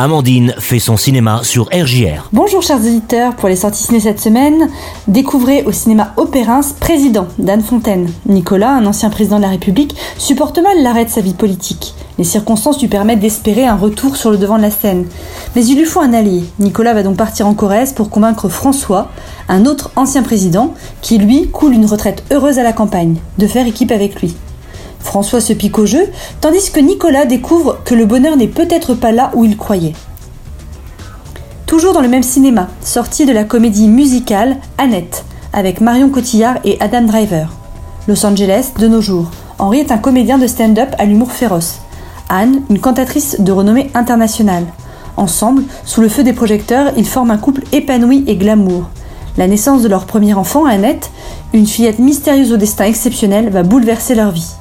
Amandine fait son cinéma sur RJR. Bonjour chers auditeurs, pour les sorties ciné cette semaine, découvrez au cinéma Opérins Président d'Anne Fontaine. Nicolas, un ancien président de la République, supporte mal l'arrêt de sa vie politique. Les circonstances lui permettent d'espérer un retour sur le devant de la scène. Mais il lui faut un allié. Nicolas va donc partir en Corrèze pour convaincre François, un autre ancien président, qui lui coule une retraite heureuse à la campagne, de faire équipe avec lui. François se pique au jeu, tandis que Nicolas découvre que le bonheur n'est peut-être pas là où il croyait. Toujours dans le même cinéma, sortie de la comédie musicale Annette, avec Marion Cotillard et Adam Driver. Los Angeles, de nos jours. Henri est un comédien de stand-up à l'humour féroce. Anne, une cantatrice de renommée internationale. Ensemble, sous le feu des projecteurs, ils forment un couple épanoui et glamour. La naissance de leur premier enfant, Annette, une fillette mystérieuse au destin exceptionnel, va bouleverser leur vie.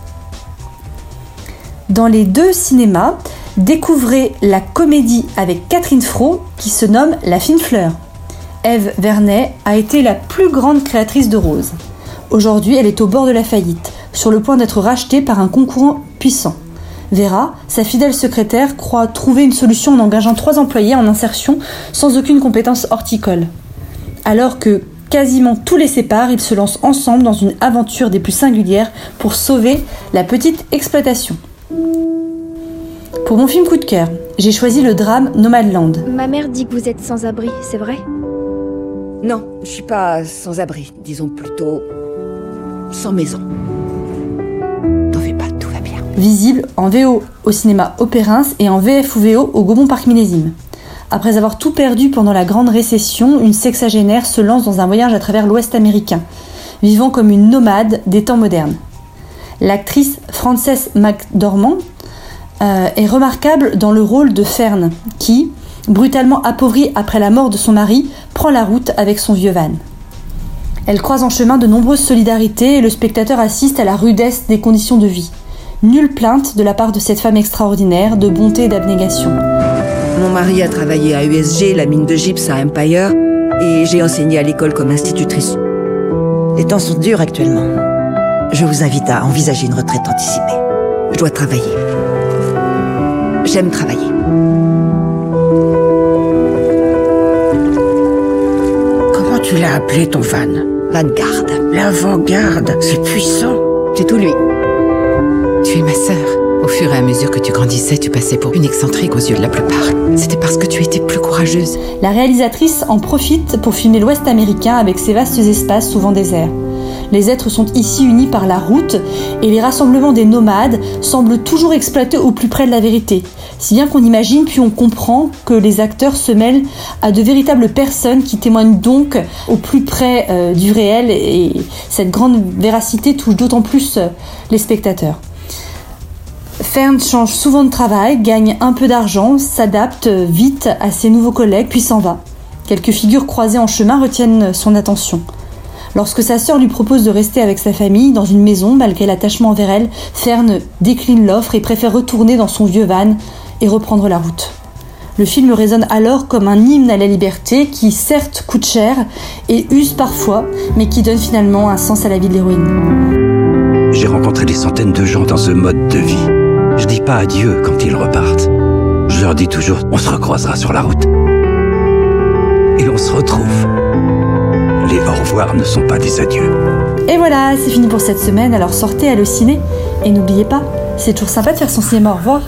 Dans les deux cinémas, découvrez la comédie avec Catherine Fro qui se nomme La fine fleur. Ève Vernet a été la plus grande créatrice de roses. Aujourd'hui, elle est au bord de la faillite, sur le point d'être rachetée par un concurrent puissant. Vera, sa fidèle secrétaire, croit trouver une solution en engageant trois employés en insertion sans aucune compétence horticole. Alors que quasiment tous les séparent, ils se lancent ensemble dans une aventure des plus singulières pour sauver la petite exploitation. Pour mon film coup de cœur, j'ai choisi le drame Nomadland. Ma mère dit que vous êtes sans abri, c'est vrai? Non, je suis pas sans abri, disons plutôt sans maison. T'en fais pas, tout va bien. Visible en VO au cinéma Opérins et en VF ou VO au Gaumont Parc Millésime. Après avoir tout perdu pendant la grande récession, une sexagénaire se lance dans un voyage à travers l'Ouest américain, vivant comme une nomade des temps modernes. L'actrice Frances McDormand euh, est remarquable dans le rôle de Fern, qui, brutalement appauvrie après la mort de son mari, prend la route avec son vieux van. Elle croise en chemin de nombreuses solidarités et le spectateur assiste à la rudesse des conditions de vie. Nulle plainte de la part de cette femme extraordinaire, de bonté et d'abnégation. Mon mari a travaillé à USG, la mine de gypse à Empire, et j'ai enseigné à l'école comme institutrice. Les temps sont durs actuellement. Je vous invite à envisager une retraite anticipée. Je dois travailler. J'aime travailler. Comment tu l'as appelé ton van? Vanguard. L'avant-garde, c'est puissant. C'est tout lui. Tu es ma sœur. Au fur et à mesure que tu grandissais, tu passais pour une excentrique aux yeux de la plupart. C'était parce que tu étais plus courageuse. La réalisatrice en profite pour filmer l'Ouest américain avec ses vastes espaces souvent déserts. Les êtres sont ici unis par la route et les rassemblements des nomades semblent toujours exploités au plus près de la vérité. Si bien qu'on imagine puis on comprend que les acteurs se mêlent à de véritables personnes qui témoignent donc au plus près euh, du réel et cette grande véracité touche d'autant plus euh, les spectateurs. Fern change souvent de travail, gagne un peu d'argent, s'adapte vite à ses nouveaux collègues puis s'en va. Quelques figures croisées en chemin retiennent son attention. Lorsque sa sœur lui propose de rester avec sa famille dans une maison, malgré l'attachement envers elle, Fern décline l'offre et préfère retourner dans son vieux van et reprendre la route. Le film résonne alors comme un hymne à la liberté qui certes coûte cher et use parfois, mais qui donne finalement un sens à la vie de l'héroïne. J'ai rencontré des centaines de gens dans ce mode de vie. Je dis pas adieu quand ils repartent. Je leur dis toujours on se recroisera sur la route. Et on se retrouve. Les au revoir ne sont pas des adieux. Et voilà, c'est fini pour cette semaine, alors sortez à le ciné. Et n'oubliez pas, c'est toujours sympa de faire son cinéma au revoir.